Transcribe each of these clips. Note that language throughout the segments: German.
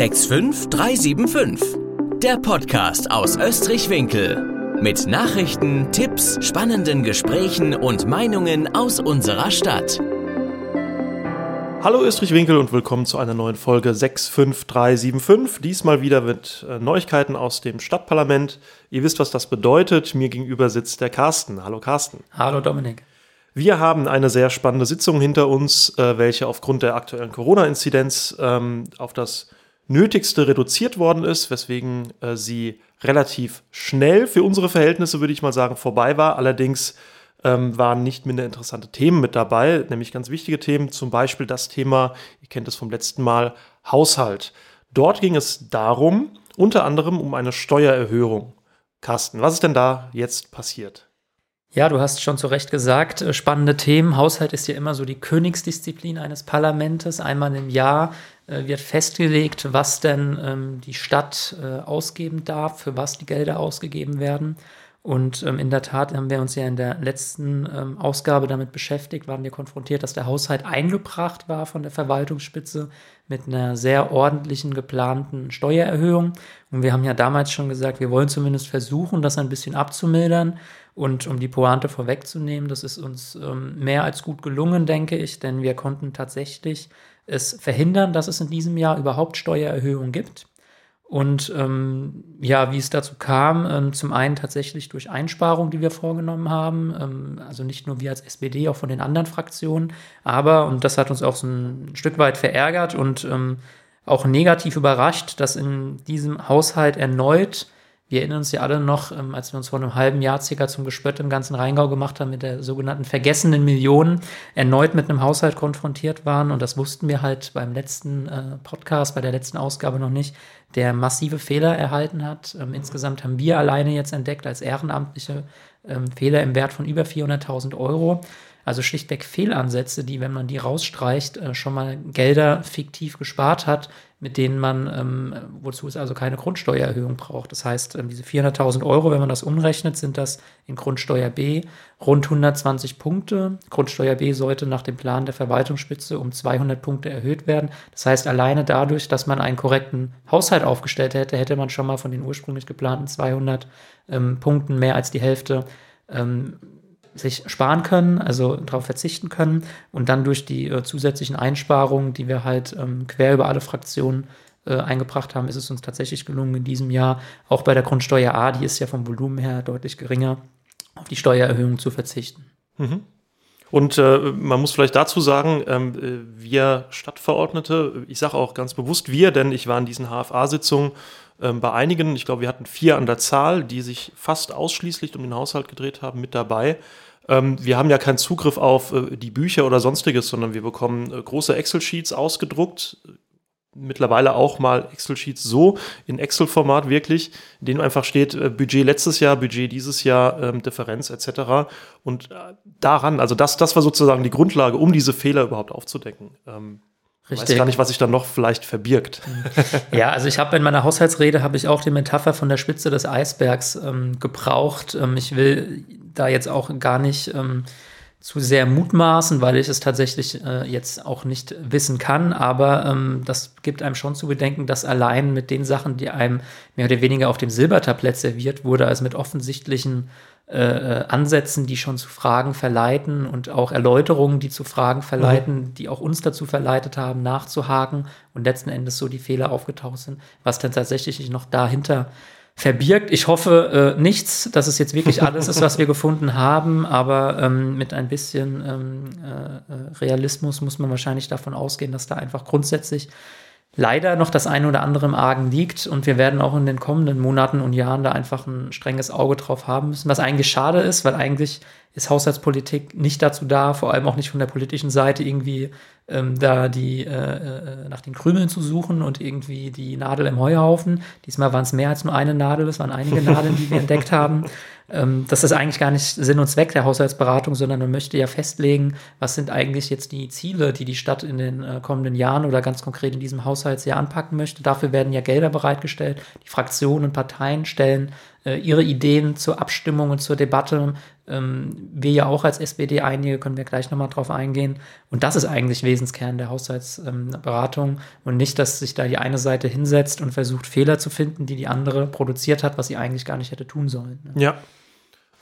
65375. Der Podcast aus Österreich-Winkel. Mit Nachrichten, Tipps, spannenden Gesprächen und Meinungen aus unserer Stadt. Hallo Österreich-Winkel und willkommen zu einer neuen Folge 65375. Diesmal wieder mit äh, Neuigkeiten aus dem Stadtparlament. Ihr wisst, was das bedeutet. Mir gegenüber sitzt der Carsten. Hallo Carsten. Hallo Dominik. Wir haben eine sehr spannende Sitzung hinter uns, äh, welche aufgrund der aktuellen Corona-Inzidenz ähm, auf das Nötigste reduziert worden ist, weswegen äh, sie relativ schnell für unsere Verhältnisse, würde ich mal sagen, vorbei war. Allerdings ähm, waren nicht minder interessante Themen mit dabei, nämlich ganz wichtige Themen, zum Beispiel das Thema, ihr kennt es vom letzten Mal, Haushalt. Dort ging es darum, unter anderem um eine Steuererhöhung. Carsten, was ist denn da jetzt passiert? Ja, du hast schon zu Recht gesagt, äh, spannende Themen. Haushalt ist ja immer so die Königsdisziplin eines Parlamentes. Einmal im Jahr wird festgelegt, was denn ähm, die Stadt äh, ausgeben darf, für was die Gelder ausgegeben werden. Und ähm, in der Tat haben wir uns ja in der letzten ähm, Ausgabe damit beschäftigt, waren wir konfrontiert, dass der Haushalt eingebracht war von der Verwaltungsspitze mit einer sehr ordentlichen geplanten Steuererhöhung. Und wir haben ja damals schon gesagt, wir wollen zumindest versuchen, das ein bisschen abzumildern. Und um die Pointe vorwegzunehmen, das ist uns ähm, mehr als gut gelungen, denke ich, denn wir konnten tatsächlich es verhindern, dass es in diesem Jahr überhaupt Steuererhöhungen gibt. Und ähm, ja, wie es dazu kam, ähm, zum einen tatsächlich durch Einsparungen, die wir vorgenommen haben, ähm, also nicht nur wir als SPD, auch von den anderen Fraktionen, aber, und das hat uns auch so ein Stück weit verärgert und ähm, auch negativ überrascht, dass in diesem Haushalt erneut wir erinnern uns ja alle noch, ähm, als wir uns vor einem halben Jahr circa zum Gespött im ganzen Rheingau gemacht haben mit der sogenannten vergessenen Millionen, erneut mit einem Haushalt konfrontiert waren. Und das wussten wir halt beim letzten äh, Podcast, bei der letzten Ausgabe noch nicht, der massive Fehler erhalten hat. Ähm, insgesamt haben wir alleine jetzt entdeckt als Ehrenamtliche ähm, Fehler im Wert von über 400.000 Euro. Also schlichtweg Fehlansätze, die, wenn man die rausstreicht, äh, schon mal Gelder fiktiv gespart hat, mit denen man, ähm, wozu es also keine Grundsteuererhöhung braucht. Das heißt, ähm, diese 400.000 Euro, wenn man das umrechnet, sind das in Grundsteuer B rund 120 Punkte. Grundsteuer B sollte nach dem Plan der Verwaltungsspitze um 200 Punkte erhöht werden. Das heißt, alleine dadurch, dass man einen korrekten Haushalt aufgestellt hätte, hätte man schon mal von den ursprünglich geplanten 200 ähm, Punkten mehr als die Hälfte ähm, sich sparen können, also darauf verzichten können und dann durch die äh, zusätzlichen Einsparungen, die wir halt ähm, quer über alle Fraktionen äh, eingebracht haben, ist es uns tatsächlich gelungen, in diesem Jahr auch bei der Grundsteuer A, die ist ja vom Volumen her deutlich geringer, auf die Steuererhöhung zu verzichten. Mhm. Und äh, man muss vielleicht dazu sagen, ähm, äh, wir Stadtverordnete, ich sage auch ganz bewusst wir, denn ich war in diesen HFA-Sitzungen ähm, bei einigen, ich glaube, wir hatten vier an der Zahl, die sich fast ausschließlich um den Haushalt gedreht haben, mit dabei. Ähm, wir haben ja keinen Zugriff auf äh, die Bücher oder sonstiges, sondern wir bekommen äh, große Excel-Sheets ausgedruckt, mittlerweile auch mal Excel-Sheets so in Excel-Format wirklich, in denen einfach steht, äh, Budget letztes Jahr, Budget dieses Jahr, ähm, Differenz etc. Und äh, daran, also das, das war sozusagen die Grundlage, um diese Fehler überhaupt aufzudecken. Ähm, Richtig. Ich weiß gar nicht, was sich dann noch vielleicht verbirgt. Ja, also ich habe in meiner Haushaltsrede habe ich auch die Metapher von der Spitze des Eisbergs ähm, gebraucht. Ähm, ich will da jetzt auch gar nicht ähm, zu sehr mutmaßen, weil ich es tatsächlich äh, jetzt auch nicht wissen kann. Aber ähm, das gibt einem schon zu bedenken, dass allein mit den Sachen, die einem mehr oder weniger auf dem Silbertablett serviert wurde, also mit offensichtlichen äh, äh Ansätzen, die schon zu Fragen verleiten und auch Erläuterungen, die zu Fragen verleiten, mhm. die auch uns dazu verleitet haben, nachzuhaken und letzten Endes so die Fehler aufgetaucht sind, was dann tatsächlich noch dahinter verbirgt. Ich hoffe äh, nichts, dass es jetzt wirklich alles ist, was wir gefunden haben, aber ähm, mit ein bisschen ähm, äh, äh, Realismus muss man wahrscheinlich davon ausgehen, dass da einfach grundsätzlich leider noch das eine oder andere im Argen liegt und wir werden auch in den kommenden Monaten und Jahren da einfach ein strenges Auge drauf haben müssen, was eigentlich schade ist, weil eigentlich ist Haushaltspolitik nicht dazu da, vor allem auch nicht von der politischen Seite irgendwie ähm, da die äh, äh, nach den Krümeln zu suchen und irgendwie die Nadel im Heuhaufen. Diesmal waren es mehr als nur eine Nadel, es waren einige Nadeln, die wir entdeckt haben. Ähm, das ist eigentlich gar nicht Sinn und Zweck der Haushaltsberatung, sondern man möchte ja festlegen, was sind eigentlich jetzt die Ziele, die die Stadt in den äh, kommenden Jahren oder ganz konkret in diesem Haushaltsjahr anpacken möchte. Dafür werden ja Gelder bereitgestellt. Die Fraktionen und Parteien stellen äh, ihre Ideen zur Abstimmung und zur Debatte. Ähm, wir ja auch als SPD einige, können wir gleich nochmal drauf eingehen. Und das ist eigentlich Wesenskern der Haushaltsberatung ähm, und nicht, dass sich da die eine Seite hinsetzt und versucht, Fehler zu finden, die die andere produziert hat, was sie eigentlich gar nicht hätte tun sollen. Ne? Ja,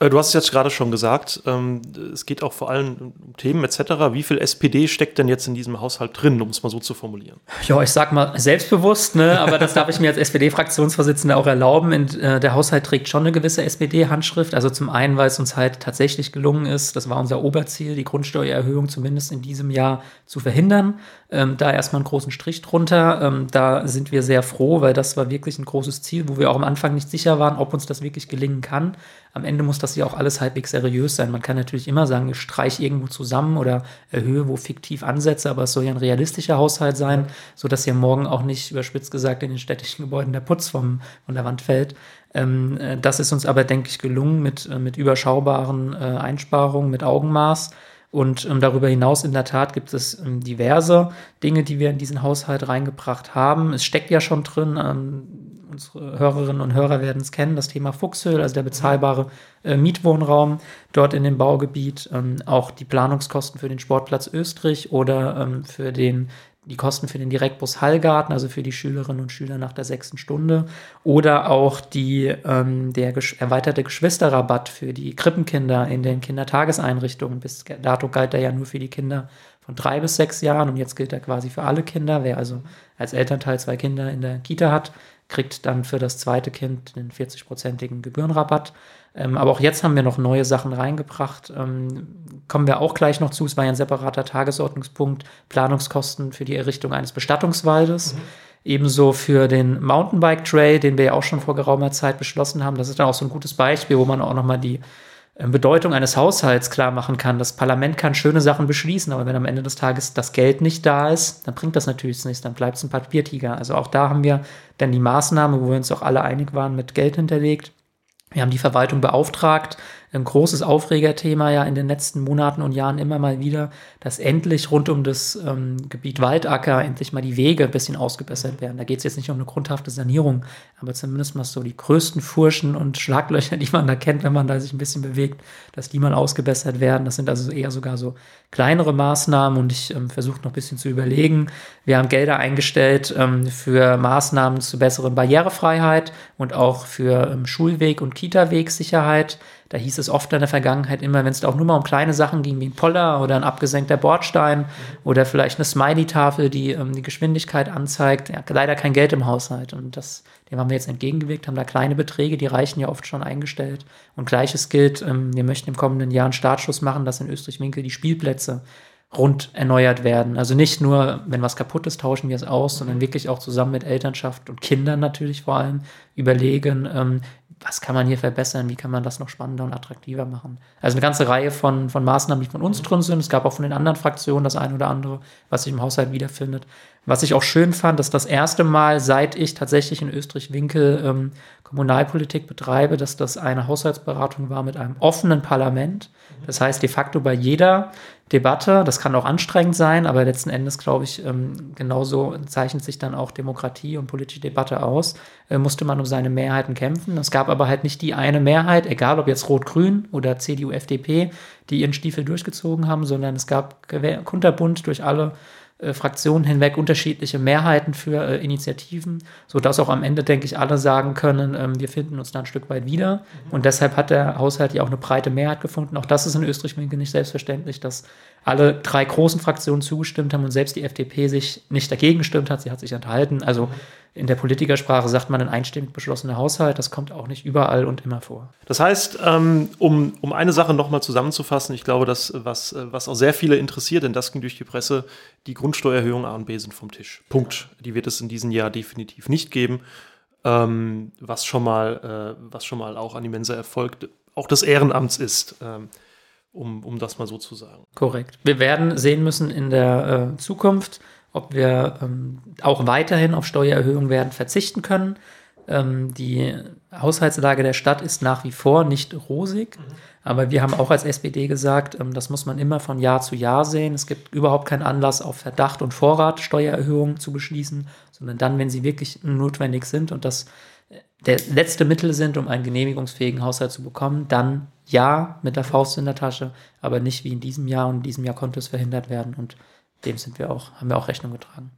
du hast es jetzt gerade schon gesagt, ähm, es geht auch vor allem um Themen etc. Wie viel SPD steckt denn jetzt in diesem Haushalt drin, um es mal so zu formulieren? Ja, ich sag mal selbstbewusst, ne? aber das darf ich mir als SPD-Fraktionsvorsitzender auch erlauben. In, äh, der Haushalt trägt schon eine gewisse SPD-Handschrift. Also zum einen, weil es uns halt tatsächlich gelungen ist, das war unser Oberziel, die Grundsteuererhöhung zumindest in diesem Jahr zu verhindern. Ähm, da erstmal einen großen Strich drunter. Ähm, da sind wir sehr froh, weil das war wirklich ein großes Ziel, wo wir auch am Anfang nicht sicher waren, ob uns das wirklich gelingen kann. Am Ende muss das ja auch alles halbwegs seriös sein. Man kann natürlich immer sagen, ich streiche irgendwo zusammen oder erhöhe wo fiktiv ansetze, aber es soll ja ein realistischer Haushalt sein, sodass ja morgen auch nicht überspitzt gesagt in den städtischen Gebäuden der Putz vom, von der Wand fällt. Ähm, äh, das ist uns aber, denke ich, gelungen mit, äh, mit überschaubaren äh, Einsparungen, mit Augenmaß. Und ähm, darüber hinaus in der Tat gibt es ähm, diverse Dinge, die wir in diesen Haushalt reingebracht haben. Es steckt ja schon drin, ähm, unsere Hörerinnen und Hörer werden es kennen, das Thema Fuchshöhl, also der bezahlbare äh, Mietwohnraum dort in dem Baugebiet, ähm, auch die Planungskosten für den Sportplatz Österreich oder ähm, für den die Kosten für den Direktbus Hallgarten, also für die Schülerinnen und Schüler nach der sechsten Stunde, oder auch die, ähm, der ges erweiterte Geschwisterrabatt für die Krippenkinder in den Kindertageseinrichtungen. Bis dato galt er ja nur für die Kinder von drei bis sechs Jahren und jetzt gilt er quasi für alle Kinder. Wer also als Elternteil zwei Kinder in der Kita hat, kriegt dann für das zweite Kind den 40-prozentigen Gebührenrabatt. Ähm, aber auch jetzt haben wir noch neue Sachen reingebracht. Ähm, kommen wir auch gleich noch zu. Es war ja ein separater Tagesordnungspunkt. Planungskosten für die Errichtung eines Bestattungswaldes. Mhm. Ebenso für den Mountainbike Trail, den wir ja auch schon vor geraumer Zeit beschlossen haben. Das ist dann auch so ein gutes Beispiel, wo man auch nochmal die Bedeutung eines Haushalts klar machen kann. Das Parlament kann schöne Sachen beschließen, aber wenn am Ende des Tages das Geld nicht da ist, dann bringt das natürlich nichts, dann bleibt es ein Papiertiger. Also auch da haben wir dann die Maßnahme, wo wir uns auch alle einig waren, mit Geld hinterlegt. Wir haben die Verwaltung beauftragt, ein großes Aufregerthema ja in den letzten Monaten und Jahren immer mal wieder, dass endlich rund um das ähm, Gebiet Waldacker endlich mal die Wege ein bisschen ausgebessert werden. Da geht es jetzt nicht um eine grundhafte Sanierung, aber zumindest mal so die größten Furchen und Schlaglöcher, die man da kennt, wenn man da sich ein bisschen bewegt, dass die mal ausgebessert werden. Das sind also eher sogar so kleinere Maßnahmen und ich ähm, versuche noch ein bisschen zu überlegen. Wir haben Gelder eingestellt ähm, für Maßnahmen zur besseren Barrierefreiheit und auch für ähm, Schulweg- und Kita-Wegsicherheit. Da hieß es oft in der Vergangenheit immer, wenn es auch nur mal um kleine Sachen ging, wie ein Poller oder ein abgesenkter Bordstein oder vielleicht eine Smiley-Tafel, die ähm, die Geschwindigkeit anzeigt, ja, leider kein Geld im Haushalt. Und das, dem haben wir jetzt entgegengewirkt, haben da kleine Beträge, die reichen ja oft schon eingestellt. Und gleiches gilt, ähm, wir möchten im kommenden Jahr einen Startschuss machen, dass in Österreich-Winkel die Spielplätze rund erneuert werden. Also nicht nur, wenn was kaputt ist, tauschen wir es aus, sondern wirklich auch zusammen mit Elternschaft und Kindern natürlich vor allem überlegen, ähm, was kann man hier verbessern, wie kann man das noch spannender und attraktiver machen. Also eine ganze Reihe von, von Maßnahmen, die von uns drin sind. Es gab auch von den anderen Fraktionen das eine oder andere, was sich im Haushalt wiederfindet. Was ich auch schön fand, dass das erste Mal, seit ich tatsächlich in Österreich-Winkel ähm, Kommunalpolitik betreibe, dass das eine Haushaltsberatung war mit einem offenen Parlament. Das heißt, de facto bei jeder Debatte, das kann auch anstrengend sein, aber letzten Endes, glaube ich, ähm, genauso zeichnet sich dann auch Demokratie und politische Debatte aus, äh, musste man um seine Mehrheiten kämpfen. Es gab aber halt nicht die eine Mehrheit, egal ob jetzt Rot-Grün oder CDU, FDP, die ihren Stiefel durchgezogen haben, sondern es gab kunterbunt durch alle äh, Fraktionen hinweg unterschiedliche Mehrheiten für äh, Initiativen, sodass auch am Ende, denke ich, alle sagen können, ähm, wir finden uns da ein Stück weit wieder. Mhm. Und deshalb hat der Haushalt ja auch eine breite Mehrheit gefunden. Auch das ist in Österreich nicht selbstverständlich, dass alle drei großen Fraktionen zugestimmt haben und selbst die FDP sich nicht dagegen gestimmt hat. Sie hat sich enthalten. Also in der Politikersprache sagt man ein einstimmig beschlossener Haushalt. Das kommt auch nicht überall und immer vor. Das heißt, ähm, um, um eine Sache nochmal zusammenzufassen, ich glaube, dass was, was auch sehr viele interessiert, denn das ging durch die Presse, die Grundsteuererhöhung A und B sind vom Tisch. Punkt. Die wird es in diesem Jahr definitiv nicht geben. Ähm, was, schon mal, äh, was schon mal auch ein immenser Erfolg auch des Ehrenamts ist. Um, um das mal so zu sagen. Korrekt. Wir werden sehen müssen in der äh, Zukunft, ob wir ähm, auch weiterhin auf Steuererhöhungen werden verzichten können. Ähm, die Haushaltslage der Stadt ist nach wie vor nicht rosig. Mhm. Aber wir haben auch als SPD gesagt, ähm, das muss man immer von Jahr zu Jahr sehen. Es gibt überhaupt keinen Anlass, auf Verdacht und Vorrat Steuererhöhungen zu beschließen, sondern dann, wenn sie wirklich notwendig sind und das der letzte Mittel sind, um einen genehmigungsfähigen Haushalt zu bekommen, dann ja mit der Faust in der Tasche, aber nicht wie in diesem Jahr. Und in diesem Jahr konnte es verhindert werden und dem sind wir auch, haben wir auch Rechnung getragen.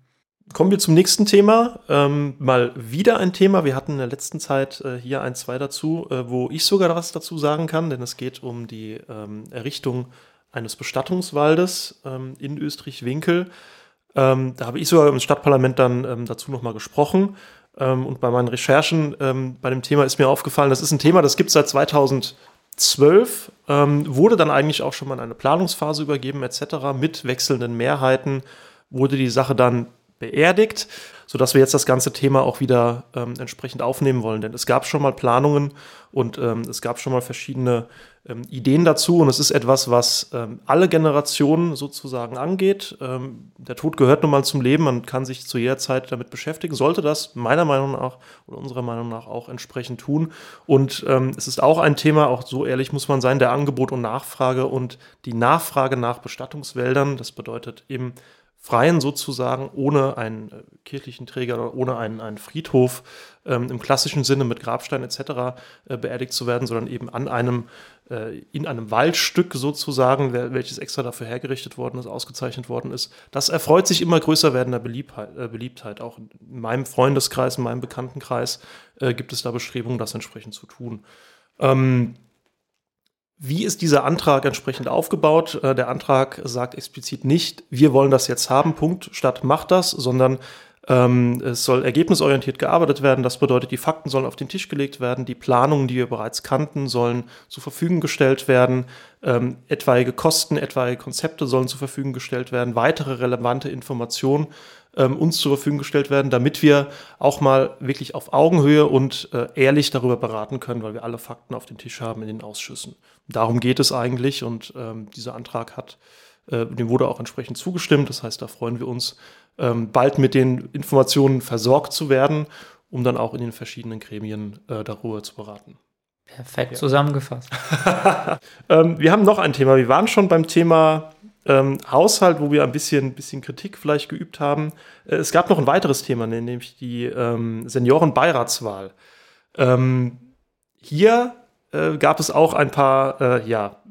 Kommen wir zum nächsten Thema. Ähm, mal wieder ein Thema. Wir hatten in der letzten Zeit äh, hier ein, zwei dazu, äh, wo ich sogar was dazu sagen kann, denn es geht um die ähm, Errichtung eines Bestattungswaldes ähm, in Österreich-Winkel. Ähm, da habe ich sogar im Stadtparlament dann ähm, dazu nochmal gesprochen. Ähm, und bei meinen Recherchen bei dem Thema ist mir aufgefallen, das ist ein Thema, das gibt es seit 2012, wurde dann eigentlich auch schon mal in eine Planungsphase übergeben etc. Mit wechselnden Mehrheiten wurde die Sache dann beerdigt, sodass wir jetzt das ganze Thema auch wieder ähm, entsprechend aufnehmen wollen. Denn es gab schon mal Planungen und ähm, es gab schon mal verschiedene ähm, Ideen dazu und es ist etwas, was ähm, alle Generationen sozusagen angeht. Ähm, der Tod gehört nun mal zum Leben, man kann sich zu jeder Zeit damit beschäftigen, sollte das meiner Meinung nach oder unserer Meinung nach auch entsprechend tun. Und ähm, es ist auch ein Thema, auch so ehrlich muss man sein, der Angebot und Nachfrage und die Nachfrage nach Bestattungswäldern, das bedeutet eben Freien sozusagen ohne einen äh, kirchlichen Träger oder ohne einen, einen Friedhof ähm, im klassischen Sinne mit Grabstein etc. Äh, beerdigt zu werden, sondern eben an einem, äh, in einem Waldstück sozusagen, welches extra dafür hergerichtet worden ist, ausgezeichnet worden ist. Das erfreut sich immer größer werdender Beliebtheit. Äh, Beliebtheit. Auch in meinem Freundeskreis, in meinem Bekanntenkreis äh, gibt es da Bestrebungen, das entsprechend zu tun. Ähm, wie ist dieser Antrag entsprechend aufgebaut? Äh, der Antrag sagt explizit nicht, wir wollen das jetzt haben, Punkt, statt macht das, sondern ähm, es soll ergebnisorientiert gearbeitet werden. Das bedeutet, die Fakten sollen auf den Tisch gelegt werden, die Planungen, die wir bereits kannten, sollen zur Verfügung gestellt werden, ähm, etwaige Kosten, etwaige Konzepte sollen zur Verfügung gestellt werden, weitere relevante Informationen ähm, uns zur Verfügung gestellt werden, damit wir auch mal wirklich auf Augenhöhe und äh, ehrlich darüber beraten können, weil wir alle Fakten auf dem Tisch haben in den Ausschüssen. Darum geht es eigentlich und ähm, dieser Antrag hat, äh, dem wurde auch entsprechend zugestimmt. Das heißt, da freuen wir uns, ähm, bald mit den Informationen versorgt zu werden, um dann auch in den verschiedenen Gremien äh, darüber zu beraten. Perfekt ja. zusammengefasst. ähm, wir haben noch ein Thema. Wir waren schon beim Thema ähm, Haushalt, wo wir ein bisschen, bisschen Kritik vielleicht geübt haben. Äh, es gab noch ein weiteres Thema, nämlich die ähm, Seniorenbeiratswahl. Ähm, hier äh, gab es auch ein paar, äh, ja,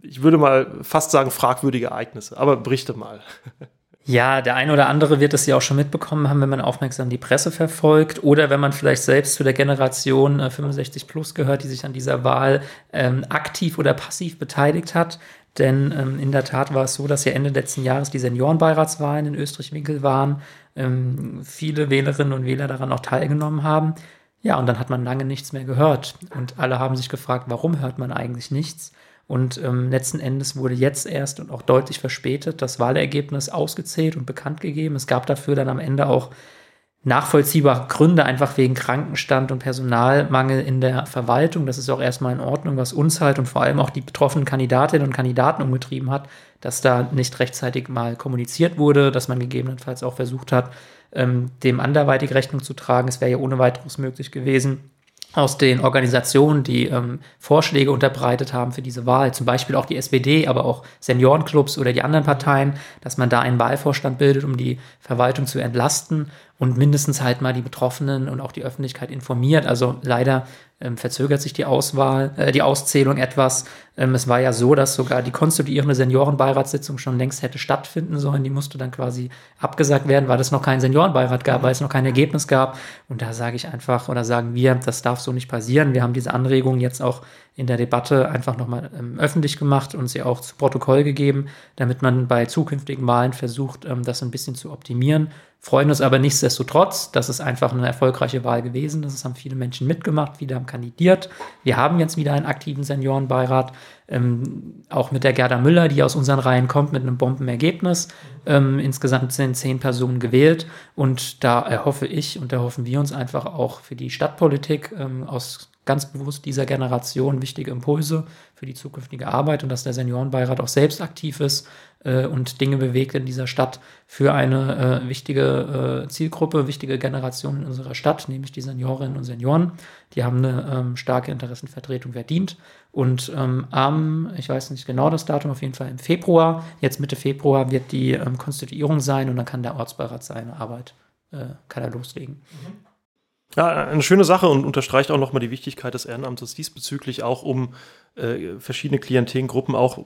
ich würde mal fast sagen, fragwürdige Ereignisse. Aber berichte mal. Ja, der eine oder andere wird es ja auch schon mitbekommen haben, wenn man aufmerksam die Presse verfolgt oder wenn man vielleicht selbst zu der Generation äh, 65 plus gehört, die sich an dieser Wahl ähm, aktiv oder passiv beteiligt hat. Denn ähm, in der Tat war es so, dass ja Ende letzten Jahres die Seniorenbeiratswahlen in Österreich-Winkel waren. Ähm, viele Wählerinnen und Wähler daran auch teilgenommen haben. Ja, und dann hat man lange nichts mehr gehört. Und alle haben sich gefragt, warum hört man eigentlich nichts? Und ähm, letzten Endes wurde jetzt erst und auch deutlich verspätet das Wahlergebnis ausgezählt und bekannt gegeben. Es gab dafür dann am Ende auch nachvollziehbare Gründe, einfach wegen Krankenstand und Personalmangel in der Verwaltung. Das ist auch erstmal in Ordnung, was uns halt und vor allem auch die betroffenen Kandidatinnen und Kandidaten umgetrieben hat, dass da nicht rechtzeitig mal kommuniziert wurde, dass man gegebenenfalls auch versucht hat, ähm, dem anderweitig Rechnung zu tragen. Es wäre ja ohne weiteres möglich gewesen aus den Organisationen, die ähm, Vorschläge unterbreitet haben für diese Wahl, zum Beispiel auch die SPD, aber auch Seniorenclubs oder die anderen Parteien, dass man da einen Wahlvorstand bildet, um die Verwaltung zu entlasten und mindestens halt mal die Betroffenen und auch die Öffentlichkeit informiert. Also leider ähm, verzögert sich die Auswahl, äh, die Auszählung etwas. Ähm, es war ja so, dass sogar die konstituierende Seniorenbeiratssitzung schon längst hätte stattfinden sollen. Die musste dann quasi abgesagt werden, weil es noch keinen Seniorenbeirat gab, weil es noch kein Ergebnis gab. Und da sage ich einfach oder sagen wir, das darf so nicht passieren. Wir haben diese Anregung jetzt auch in der Debatte einfach nochmal ähm, öffentlich gemacht und sie auch zu Protokoll gegeben, damit man bei zukünftigen Wahlen versucht, ähm, das ein bisschen zu optimieren freuen uns aber nichtsdestotrotz, das ist einfach eine erfolgreiche Wahl gewesen. Das haben viele Menschen mitgemacht, viele haben kandidiert. Wir haben jetzt wieder einen aktiven Seniorenbeirat, ähm, auch mit der Gerda Müller, die aus unseren Reihen kommt, mit einem Bombenergebnis. Ähm, insgesamt sind zehn Personen gewählt und da erhoffe ich und erhoffen wir uns einfach auch für die Stadtpolitik ähm, aus ganz bewusst dieser Generation wichtige Impulse für die zukünftige Arbeit und dass der Seniorenbeirat auch selbst aktiv ist äh, und Dinge bewegt in dieser Stadt für eine äh, wichtige äh, Zielgruppe, wichtige Generation in unserer Stadt, nämlich die Seniorinnen und Senioren. Die haben eine ähm, starke Interessenvertretung verdient. Und ähm, am, ich weiß nicht genau das Datum, auf jeden Fall im Februar, jetzt Mitte Februar, wird die ähm, Konstituierung sein und dann kann der Ortsbeirat seine Arbeit, äh, kann er loslegen. Mhm. Ja, eine schöne Sache und unterstreicht auch nochmal die Wichtigkeit des Ehrenamtes diesbezüglich auch, um äh, verschiedene Klientelgruppen auch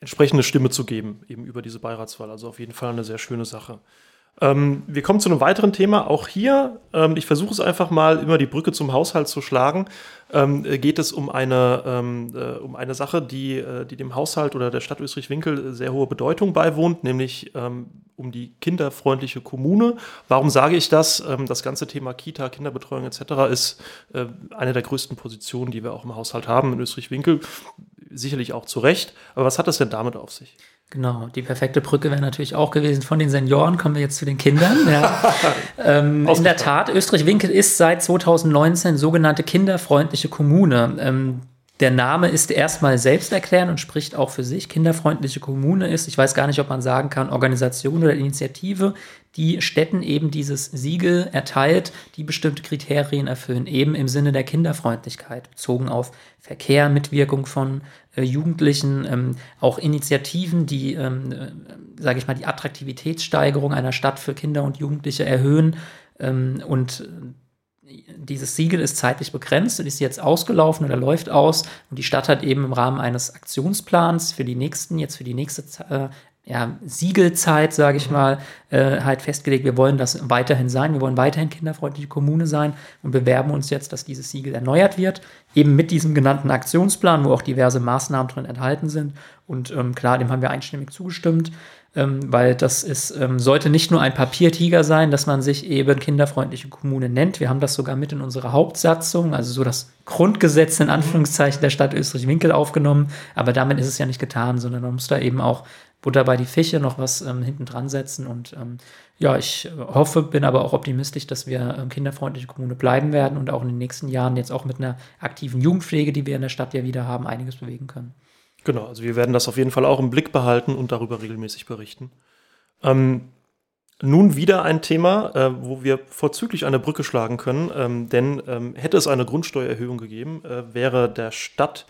entsprechende Stimme zu geben, eben über diese Beiratswahl. Also auf jeden Fall eine sehr schöne Sache. Ähm, wir kommen zu einem weiteren Thema. Auch hier, ähm, ich versuche es einfach mal, immer die Brücke zum Haushalt zu schlagen. Ähm, äh, geht es um eine, ähm, äh, um eine Sache, die, äh, die dem Haushalt oder der Stadt Österreich-Winkel sehr hohe Bedeutung beiwohnt, nämlich ähm, um die kinderfreundliche Kommune. Warum sage ich das? Ähm, das ganze Thema Kita, Kinderbetreuung etc. ist äh, eine der größten Positionen, die wir auch im Haushalt haben in Österreich-Winkel. Sicherlich auch zu Recht. Aber was hat das denn damit auf sich? Genau, die perfekte Brücke wäre natürlich auch gewesen. Von den Senioren kommen wir jetzt zu den Kindern. Ja. ähm, in der Tat, Österreich-Winkel ist seit 2019 sogenannte kinderfreundliche Kommune. Ähm, der Name ist erstmal selbsterklärend und spricht auch für sich. Kinderfreundliche Kommune ist, ich weiß gar nicht, ob man sagen kann, Organisation oder Initiative, die Städten eben dieses Siegel erteilt, die bestimmte Kriterien erfüllen, eben im Sinne der Kinderfreundlichkeit, bezogen auf Verkehr, Mitwirkung von äh, Jugendlichen, ähm, auch Initiativen, die, ähm, äh, sage ich mal, die Attraktivitätssteigerung einer Stadt für Kinder und Jugendliche erhöhen. Ähm, und dieses Siegel ist zeitlich begrenzt und ist jetzt ausgelaufen oder läuft aus. Und die Stadt hat eben im Rahmen eines Aktionsplans für die nächsten, jetzt für die nächste äh, ja, Siegelzeit, sage ich mhm. mal, äh, halt festgelegt, wir wollen das weiterhin sein, wir wollen weiterhin kinderfreundliche Kommune sein und bewerben uns jetzt, dass dieses Siegel erneuert wird, eben mit diesem genannten Aktionsplan, wo auch diverse Maßnahmen drin enthalten sind. Und ähm, klar, dem haben wir einstimmig zugestimmt, ähm, weil das ist, ähm, sollte nicht nur ein Papiertiger sein, dass man sich eben kinderfreundliche Kommune nennt. Wir haben das sogar mit in unsere Hauptsatzung, also so das Grundgesetz in Anführungszeichen der Stadt Österreich-Winkel aufgenommen. Aber damit ist es ja nicht getan, sondern man muss da eben auch Butter bei die Fische noch was ähm, hinten dran setzen. Und ähm, ja, ich hoffe, bin aber auch optimistisch, dass wir ähm, kinderfreundliche Kommune bleiben werden und auch in den nächsten Jahren jetzt auch mit einer aktiven Jugendpflege, die wir in der Stadt ja wieder haben, einiges bewegen können. Genau, also wir werden das auf jeden Fall auch im Blick behalten und darüber regelmäßig berichten. Ähm, nun wieder ein Thema, äh, wo wir vorzüglich eine Brücke schlagen können, ähm, denn ähm, hätte es eine Grundsteuererhöhung gegeben, äh, wäre der Stadt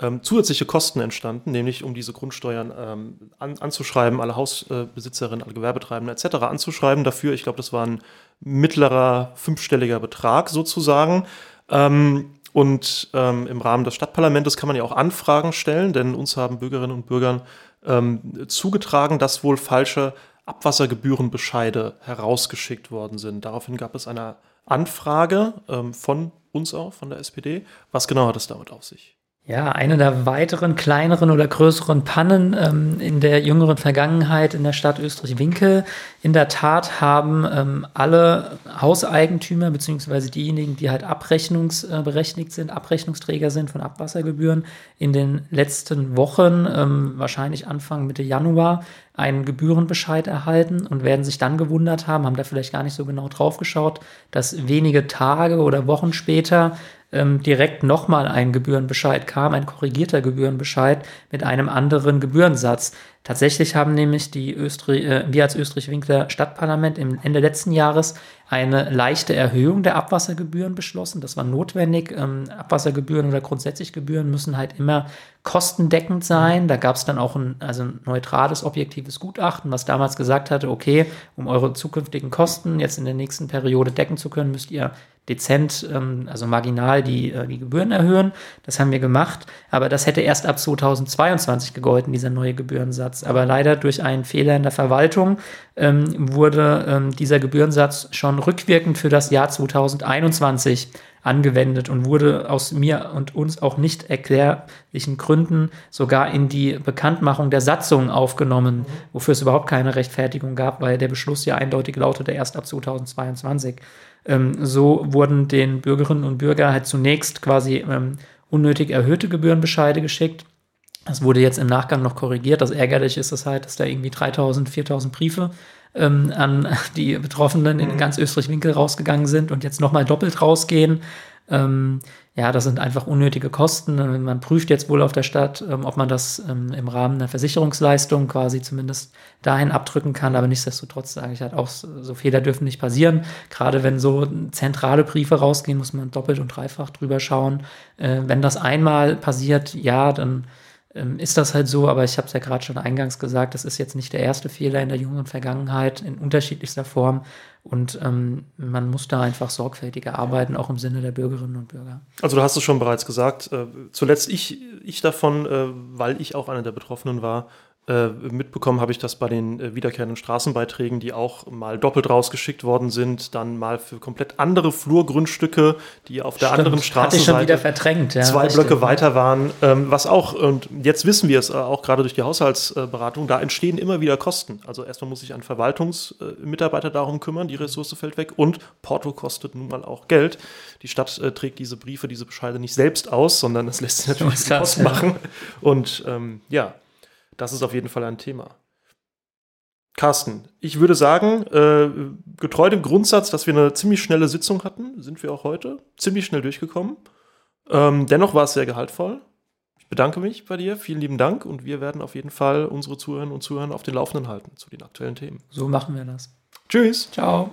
ähm, zusätzliche Kosten entstanden, nämlich um diese Grundsteuern ähm, an, anzuschreiben, alle Hausbesitzerinnen, alle Gewerbetreibenden etc. anzuschreiben. Dafür, ich glaube, das war ein mittlerer fünfstelliger Betrag sozusagen. Ähm, und ähm, im Rahmen des Stadtparlamentes kann man ja auch Anfragen stellen, denn uns haben Bürgerinnen und Bürgern ähm, zugetragen, dass wohl falsche Abwassergebührenbescheide herausgeschickt worden sind. Daraufhin gab es eine Anfrage ähm, von uns auch, von der SPD. Was genau hat es damit auf sich? Ja, eine der weiteren kleineren oder größeren Pannen ähm, in der jüngeren Vergangenheit in der Stadt Österreich-Winkel. In der Tat haben ähm, alle Hauseigentümer beziehungsweise diejenigen, die halt abrechnungsberechtigt sind, Abrechnungsträger sind von Abwassergebühren, in den letzten Wochen, ähm, wahrscheinlich Anfang Mitte Januar, einen Gebührenbescheid erhalten und werden sich dann gewundert haben, haben da vielleicht gar nicht so genau drauf geschaut, dass wenige Tage oder Wochen später ähm, direkt nochmal ein Gebührenbescheid kam, ein korrigierter Gebührenbescheid mit einem anderen Gebührensatz. Tatsächlich haben nämlich die Österreich, äh, wir als Österreich-Winkler Stadtparlament im Ende letzten Jahres eine leichte Erhöhung der Abwassergebühren beschlossen. Das war notwendig. Ähm, Abwassergebühren oder grundsätzlich Gebühren müssen halt immer kostendeckend sein. Da gab es dann auch ein, also ein neutrales, objektives Gutachten, was damals gesagt hatte, okay, um eure zukünftigen Kosten jetzt in der nächsten Periode decken zu können, müsst ihr dezent, ähm, also marginal die, äh, die Gebühren erhöhen. Das haben wir gemacht, aber das hätte erst ab 2022 gegolten, dieser neue Gebührensatz. Aber leider durch einen Fehler in der Verwaltung ähm, wurde ähm, dieser Gebührensatz schon rückwirkend für das Jahr 2021 angewendet und wurde aus mir und uns auch nicht erklärlichen Gründen sogar in die Bekanntmachung der Satzung aufgenommen, wofür es überhaupt keine Rechtfertigung gab, weil der Beschluss ja eindeutig lautete erst ab 2022. Ähm, so wurden den Bürgerinnen und Bürgern halt zunächst quasi ähm, unnötig erhöhte Gebührenbescheide geschickt. Das wurde jetzt im Nachgang noch korrigiert. Das ärgerlich ist es halt, dass da irgendwie 3000, 4000 Briefe ähm, an die Betroffenen in mhm. ganz Österreich-Winkel rausgegangen sind und jetzt nochmal doppelt rausgehen. Ähm, ja, das sind einfach unnötige Kosten. Man prüft jetzt wohl auf der Stadt, ähm, ob man das ähm, im Rahmen einer Versicherungsleistung quasi zumindest dahin abdrücken kann. Aber nichtsdestotrotz sage ich halt auch, so Fehler dürfen nicht passieren. Gerade wenn so zentrale Briefe rausgehen, muss man doppelt und dreifach drüber schauen. Äh, wenn das einmal passiert, ja, dann ähm, ist das halt so, aber ich habe es ja gerade schon eingangs gesagt, das ist jetzt nicht der erste Fehler in der jüngeren Vergangenheit in unterschiedlichster Form und ähm, man muss da einfach sorgfältiger arbeiten, auch im Sinne der Bürgerinnen und Bürger. Also du hast es schon bereits gesagt, äh, zuletzt ich, ich davon, äh, weil ich auch einer der Betroffenen war, äh, mitbekommen habe ich das bei den äh, wiederkehrenden Straßenbeiträgen, die auch mal doppelt rausgeschickt worden sind, dann mal für komplett andere Flurgrundstücke, die auf der Stimmt. anderen Straßenseite verdrängt, ja, zwei Blöcke weiter waren. Ähm, was auch, und jetzt wissen wir es äh, auch gerade durch die Haushaltsberatung, da entstehen immer wieder Kosten. Also erstmal muss sich ein Verwaltungsmitarbeiter darum kümmern, die Ressource fällt weg und Porto kostet nun mal auch Geld. Die Stadt äh, trägt diese Briefe, diese Bescheide nicht selbst aus, sondern das lässt sich natürlich Post ja. machen. Und ähm, ja, das ist auf jeden Fall ein Thema. Carsten, ich würde sagen, äh, getreu dem Grundsatz, dass wir eine ziemlich schnelle Sitzung hatten, sind wir auch heute ziemlich schnell durchgekommen. Ähm, dennoch war es sehr gehaltvoll. Ich bedanke mich bei dir, vielen lieben Dank und wir werden auf jeden Fall unsere Zuhörerinnen und Zuhörer auf den Laufenden halten zu den aktuellen Themen. So machen wir das. Tschüss. Ciao.